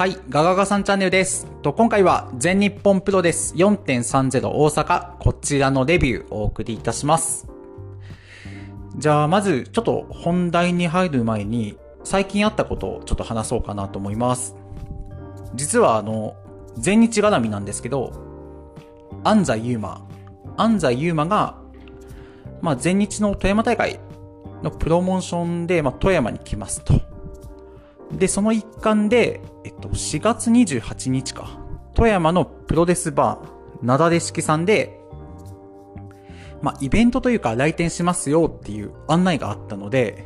はい、ガガガさんチャンネルです。と今回は全日本プロレス4.30大阪、こちらのレビューをお送りいたします。じゃあ、まず、ちょっと本題に入る前に、最近あったことをちょっと話そうかなと思います。実は、あの、全日絡みなんですけど、安西優馬、安西優馬が、まあ、全日の富山大会のプロモーションで、まあ、富山に来ますと。で、その一環で、えっと、4月28日か、富山のプロレスバー、なだれ式さんで、まあ、イベントというか来店しますよっていう案内があったので、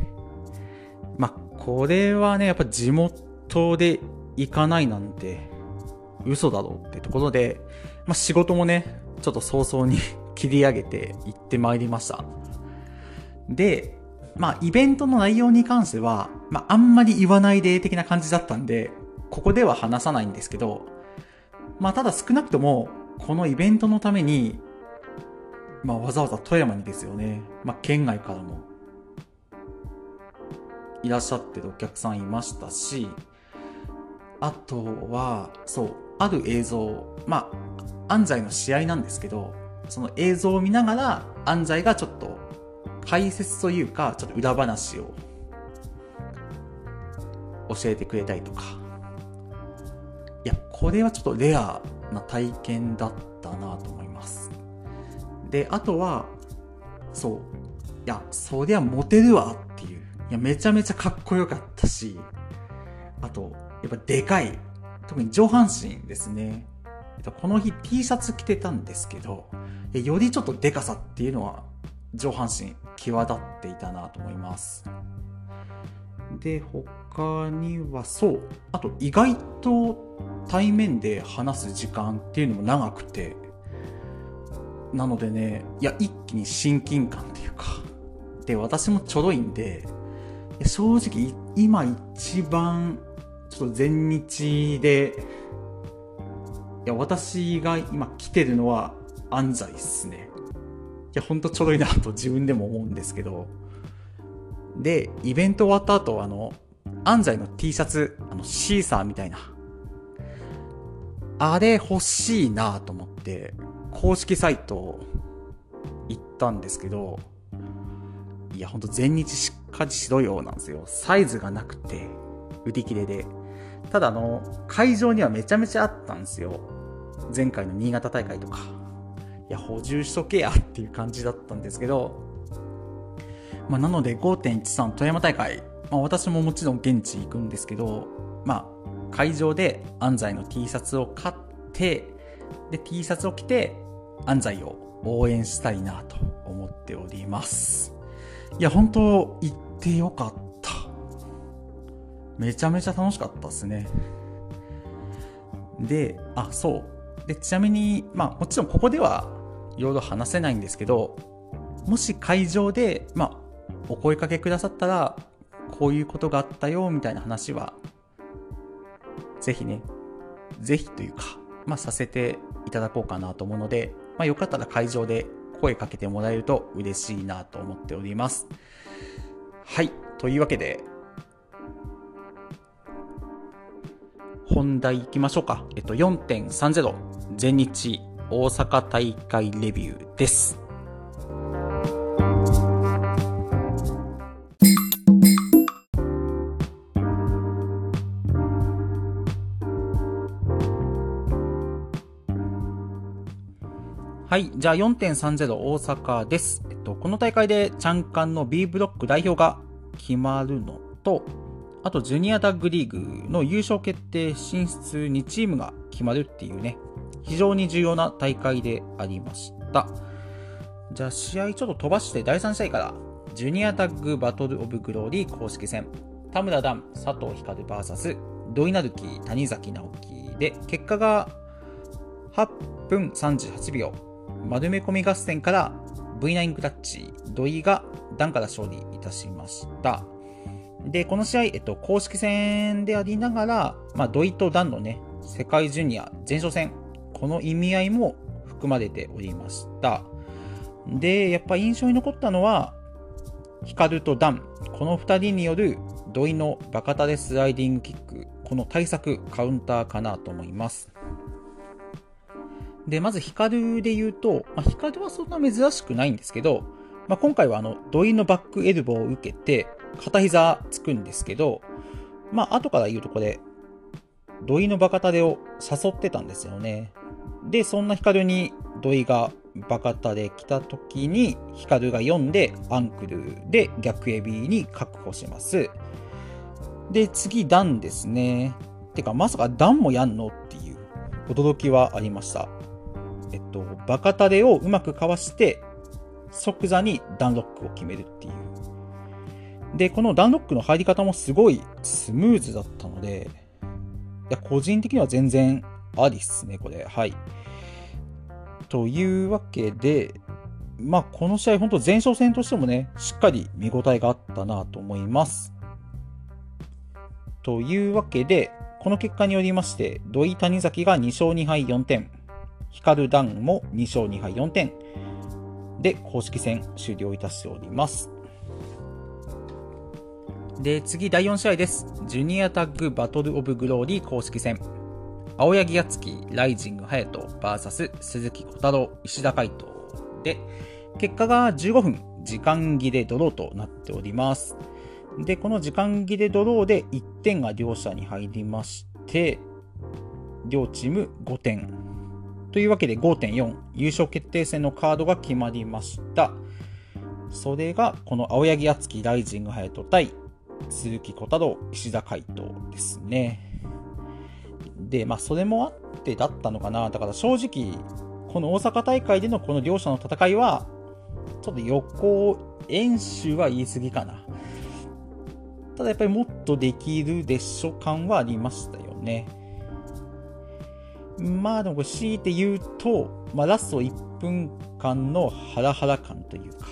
まあ、これはね、やっぱ地元で行かないなんて、嘘だろうってところで、まあ、仕事もね、ちょっと早々に 切り上げて行ってまいりました。で、まあ、イベントの内容に関しては、まあ、あんまり言わないで的な感じだったんで、ここでは話さないんですけど、まあ、ただ少なくとも、このイベントのために、まあ、わざわざ富山にですよね。まあ、県外からも、いらっしゃってるお客さんいましたし、あとは、そう、ある映像、まあ、安西の試合なんですけど、その映像を見ながら、安西がちょっと、解説というか、ちょっと裏話を教えてくれたりとか。いや、これはちょっとレアな体験だったなと思います。で、あとは、そう。いや、そりゃモテるわっていう。いや、めちゃめちゃかっこよかったし、あと、やっぱでかい。特に上半身ですね。この日 T シャツ着てたんですけど、よりちょっとでかさっていうのは上半身際立っていたなと思います。で、他にはそう。あと意外と対面で話す時間っていうのも長くて、なのでね、いや、一気に親近感っていうか、で、私もちょろいんで、正直今一番ちょっと全日で、いや、私が今来てるのは安西っすね。いや、ほんとちょろいいなと自分でも思うんですけど。で、イベント終わった後、あの、安西の T シャツ、あの、シーサーみたいな。あれ欲しいなと思って、公式サイト行ったんですけど、いや、ほんと全日しっかりしろよなんですよ。サイズがなくて、売り切れで。ただあの、会場にはめちゃめちゃあったんですよ。前回の新潟大会とか。いや、補充しとけやっていう感じだったんですけど、まあ、なので5.13富山大会、まあ、私ももちろん現地行くんですけど、まあ、会場で安西の T シャツを買って、で、T シャツを着て安西を応援したいなと思っております。いや、本当行ってよかった。めちゃめちゃ楽しかったですね。で、あ、そう。で、ちなみに、まあ、もちろんここではいろいろ話せないんですけど、もし会場で、まあ、お声かけくださったら、こういうことがあったよ、みたいな話は、ぜひね、ぜひというか、まあ、させていただこうかなと思うので、まあ、よかったら会場で声かけてもらえると嬉しいなと思っております。はい。というわけで、本題行きましょうか。えっと、4.30全日大阪大会レビューです。はい。じゃあ4.30大阪です。えっと、この大会でチャンカンの B ブロック代表が決まるのと、あと、ジュニアタッグリーグの優勝決定進出2チームが決まるっていうね、非常に重要な大会でありました。じゃあ、試合ちょっと飛ばして第3試合から、ジュニアタッグバトルオブグローリー公式戦、田村ダン、佐藤光 VS 土井成樹、谷崎直樹で、結果が8分38秒、丸め込み合戦から V9 クラッチ、土井がダンから勝利いたしました。で、この試合、えっと、公式戦でありながら、まあ、土井とダンのね、世界ジュニア前哨戦、この意味合いも含まれておりました。で、やっぱ印象に残ったのは、ヒカルとダン、この2人による土井のバカタレスライディングキックこの対策、カウンターかなと思います。で、まずヒカルで言うと、まあ、ヒカルはそんな珍しくないんですけど、まあ、今回はあの、土井のバックエルボーを受けて、片膝つくんですけど、まあ、後から言うとこれ、土井のバカタレを誘ってたんですよね。で、そんなヒカルに土井がバカタレ来た時に、ヒカルが読んでアンクルで逆エビに確保します。で、次、ダンですね。てか、まさかダンもやんのっていう驚きはありました。えっと、バカタレをうまくかわして、即座にダンロックを決めるっていう。で、このダンロックの入り方もすごいスムーズだったので、いや、個人的には全然ありっすね、これ。はい。というわけで、まあ、この試合、本当前哨戦としてもね、しっかり見応えがあったなと思います。というわけで、この結果によりまして、土井谷崎が2勝2敗4点、光ダンも2勝2敗4点で公式戦終了いたしております。で、次第4試合です。ジュニアタッグバトルオブグローリー公式戦。青柳敦樹、ライジング隼人 VS 鈴木小太郎、石田海斗で、結果が15分、時間切れドローとなっております。で、この時間切れドローで1点が両者に入りまして、両チーム5点。というわけで5.4、優勝決定戦のカードが決まりました。それが、この青柳敦樹ライジング隼人対鈴木小太郎、石田海斗ですね。で、まあ、それもあってだったのかな。だから正直、この大阪大会でのこの両者の戦いは、ちょっと予行演習は言い過ぎかな。ただやっぱりもっとできるでしょ感はありましたよね。まあでも強いて言うと、まあラスト1分間のハラハラ感というか。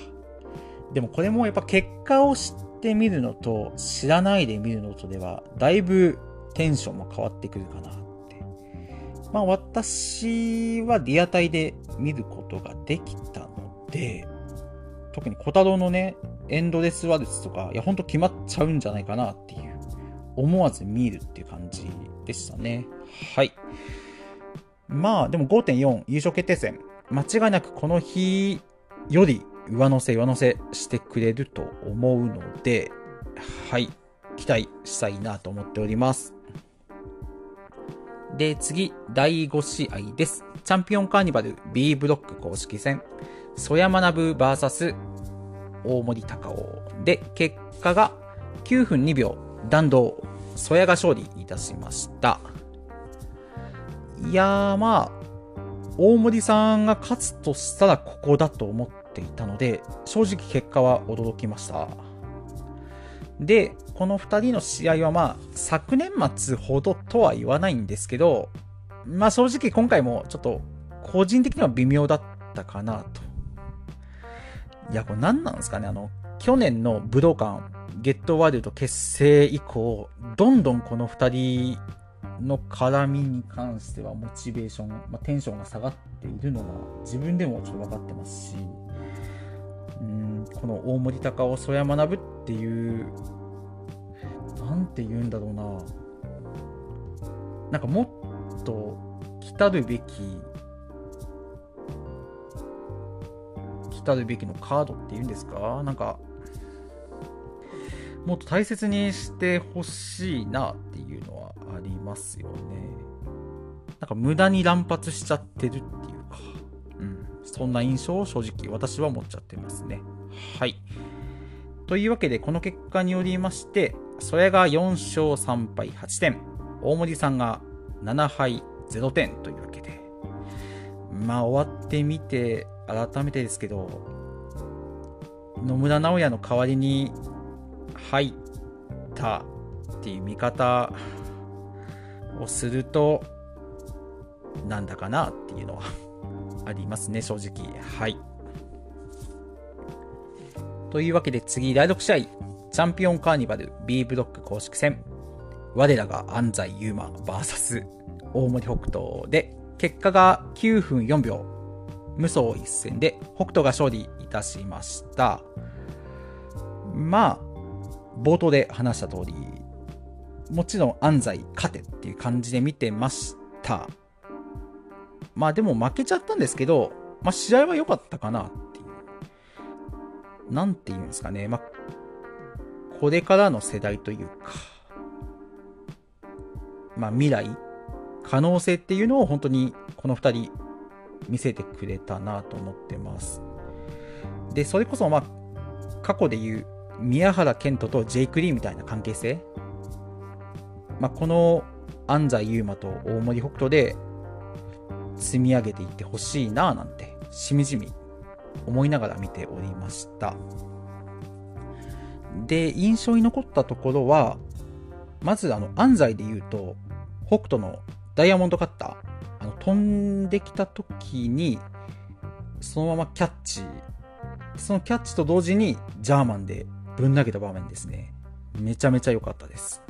でもこれもやっぱ結果を知ってみるのと知らないで見るのとでは、だいぶテンションも変わってくるかな。まあ私はリアタイで見ることができたので、特に小太郎のね、エンドレスワルツとか、いや、ほんと決まっちゃうんじゃないかなっていう、思わず見るっていう感じでしたね。はい。まあ、でも5.4優勝決定戦、間違いなくこの日より上乗せ上乗せしてくれると思うので、はい、期待したいなと思っております。で、次、第5試合です。チャンピオンカーニバル B ブロック公式戦、曽山学 VS 大森高尾で、結果が9分2秒弾道、曽谷が勝利いたしました。いやーまあ、大森さんが勝つとしたらここだと思っていたので、正直結果は驚きました。で、この2人の試合はまあ、昨年末ほどとは言わないんですけど、まあ正直今回もちょっと個人的には微妙だったかなと。いや、これ何なんですかね？あの、去年の武道館、ゲットワールド結成以降、どんどんこの2人の絡みに関してはモチベーション、まあ、テンションが下がっているのは自分でもちょっと分かってますし、うんこの大森高尾曽山学っていうなんて言うんだろうななんかもっと来たるべき来たるべきのカードっていうんですか？なんかもっと大切にしてほしいなっていうのはありますよね。なんか無駄に乱発しちゃってるっていうか、うん、そんな印象を正直私は持っちゃってますね。はい。というわけで、この結果によりまして、それが4勝3敗8点、大森さんが7敗0点というわけで、まあ終わってみて、改めてですけど、野村直哉の代わりに入ったっていう見方をすると、なんだかなっていうのは ありますね、正直。はい。というわけで次、第6試合、チャンピオンカーニバル B ブロック公式戦。我らが安西優馬 VS 大森北斗で、結果が9分4秒、無双一戦で北斗が勝利いたしました。まあ、冒頭で話した通り、もちろん安西勝てっていう感じで見てました。まあでも負けちゃったんですけど、まあ試合は良かったかなっていう。なんて言うんですかね。まあ、これからの世代というか、まあ未来、可能性っていうのを本当にこの2人見せてくれたなと思ってます。で、それこそまあ過去で言う宮原健人とジェイク・リーみたいな関係性、まあ、この安西優真と大森北斗で積み上げていってほしいななんてしみじみ思いながら見ておりましたで印象に残ったところはまずあの安西で言うと北斗のダイヤモンドカッターあの飛んできた時にそのままキャッチそのキャッチと同時にジャーマンでぶん投げた場面ですね。めちゃめちゃ良かったです。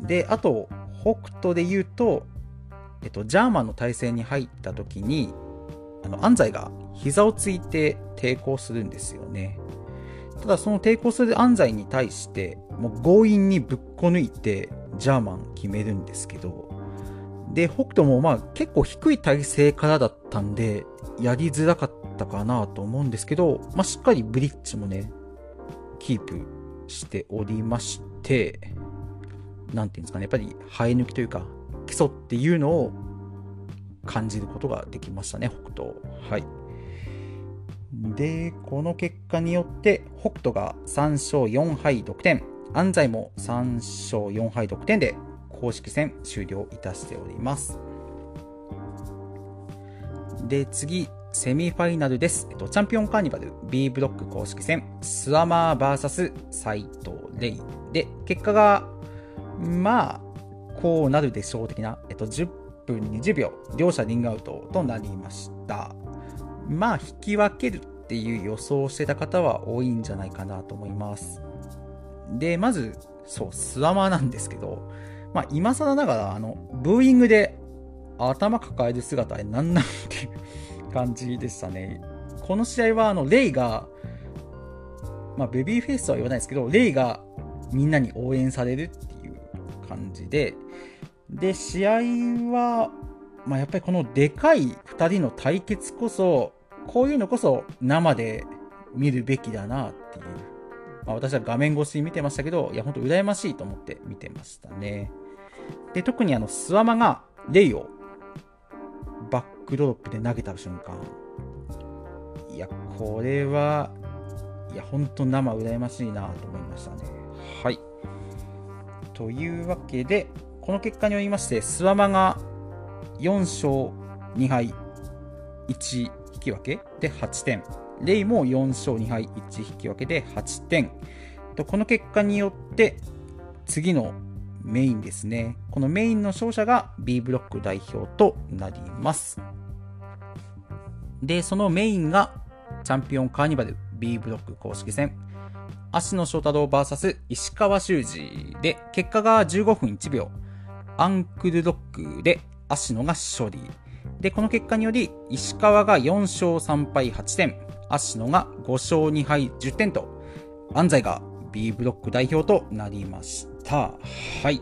で、あと、北斗で言うと、えっと、ジャーマンの体勢に入った時に、あの、安西が膝をついて抵抗するんですよね。ただその抵抗する安西に対して、もう強引にぶっこ抜いて、ジャーマン決めるんですけど、で、北斗もまあ結構低い体勢からだったんで、やりづらかったかなと思うんですけど、まあしっかりブリッジもね、キープしておりまして、なんていうんですかね、やっぱり生え抜きというか、基礎っていうのを感じることができましたね、北斗。はい。で、この結果によって、北斗が3勝4敗得点、安西も3勝4敗得点で公式戦終了いたしております。で、次、セミファイナルです。えっと、チャンピオンカーニバル B ブロック公式戦、スワマー VS 斎藤レイで、結果が、まあ、こうなるでしょう的な、えっと、10分20秒、両者リングアウトとなりました。まあ、引き分けるっていう予想をしてた方は多いんじゃないかなと思います。で、まず、そう、スワマーなんですけど、まあ、今更ながら、あの、ブーイングで頭抱える姿でなんなんっていう感じでしたね。この試合は、あの、レイが、まあ、ベビーフェイスとは言わないですけど、レイがみんなに応援されるっていう感じで、で、試合は、まあ、やっぱりこのでかい2人の対決こそ、こういうのこそ生で見るべきだなっていう。まあ、私は画面越しに見てましたけど、いや、ほんと羨ましいと思って見てましたね。で、特にあの、スワマがレイをバックドロップで投げた瞬間。いや、これは、いや、ほんと生羨ましいなと思いましたね。はい。というわけで、この結果によりまして、スワマが4勝2敗1き分けで8点。レイも4勝2敗1引き分けで8点。とこの結果によって、次のメインですね。このメインの勝者が B ブロック代表となります。で、そのメインがチャンピオンカーニバル B ブロック公式戦。芦野翔太郎 VS 石川修司で、結果が15分1秒。アンクルロックで芦野が勝利。で、この結果により、石川が4勝3敗8点、芦野が5勝2敗10点と、安西が B ブロック代表となりました。はい。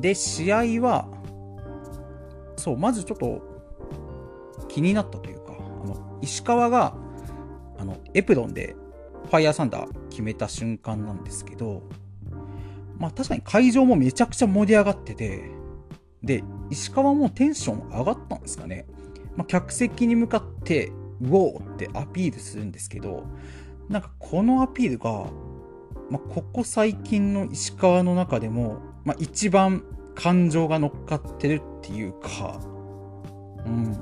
で、試合は、そう、まずちょっと気になったというか、あの、石川が、あの、エプロンでファイヤーサンダー決めた瞬間なんですけど、まあ確かに会場もめちゃくちゃ盛り上がってて、で、石川もテンション上がったんですかね。まあ、客席に向かって、ウォーってアピールするんですけど、なんかこのアピールが、まあ、ここ最近の石川の中でも、まあ、一番感情が乗っかってるっていうか、うん。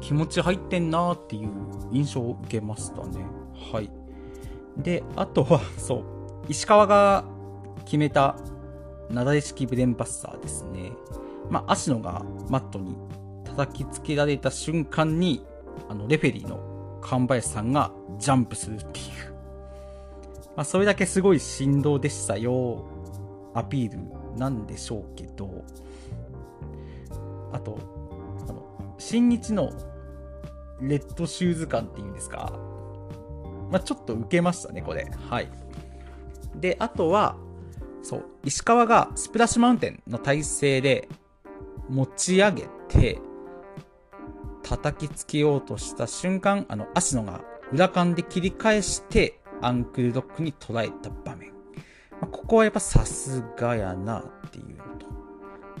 気持ち入ってんなーっていう印象を受けましたね。はい。で、あとは、そう、石川が決めた、なだれ式ブレンバッサーですね。まあ、足野がマットに叩きつけられた瞬間に、あの、レフェリーの神林さんがジャンプするっていう。まあ、それだけすごい振動でしたよ、アピールなんでしょうけど、あと、あの、新日のレッドシューズ感っていうんですか、まあ、ちょっと受けましたね、これ。はい。で、あとは、そう、石川がスプラッシュマウンテンの体勢で持ち上げて、叩きつけようとした瞬間、あの、足野が裏間で切り返して、アンクルドックに捉えた場面。まあ、ここはやっぱさすがやなっていうのと。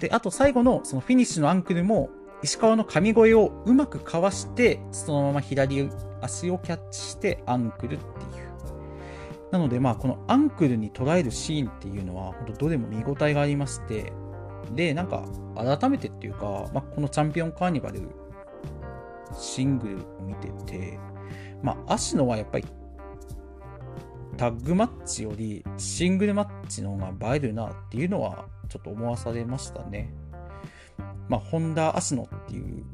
で、あと最後のそのフィニッシュのアンクルも、石川の神声をうまくかわして、そのまま左足をキャッチしてアンクルっていう。なので、まあ、このアンクルに捉えるシーンっていうのは、本当どれも見応えがありまして、で、なんか、改めてっていうか、まあ、このチャンピオンカーニバルシングルを見てて、まあ、足野はやっぱりタッグマッチよりシングルマッチの方が映えるなっていうのはちょっと思わされましたね。まあ、ホンダ・アシノっていう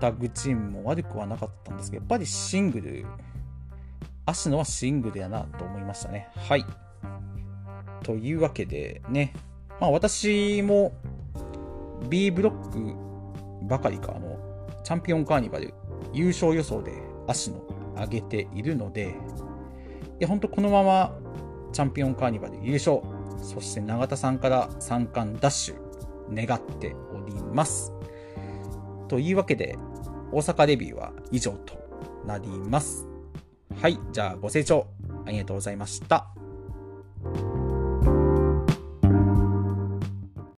タッグチームも悪くはなかったんですけど、やっぱりシングル、アシノはシングルやなと思いましたね。はい。というわけでね、まあ私も B ブロックばかりか、あの、チャンピオンカーニバル優勝予想で足の上げているので、いや、ほんとこのままチャンピオンカーニバル優勝、そして永田さんから三冠ダッシュ願っております。というわけで、大阪レビューは以上となります。はい、じゃあご清聴ありがとうございました。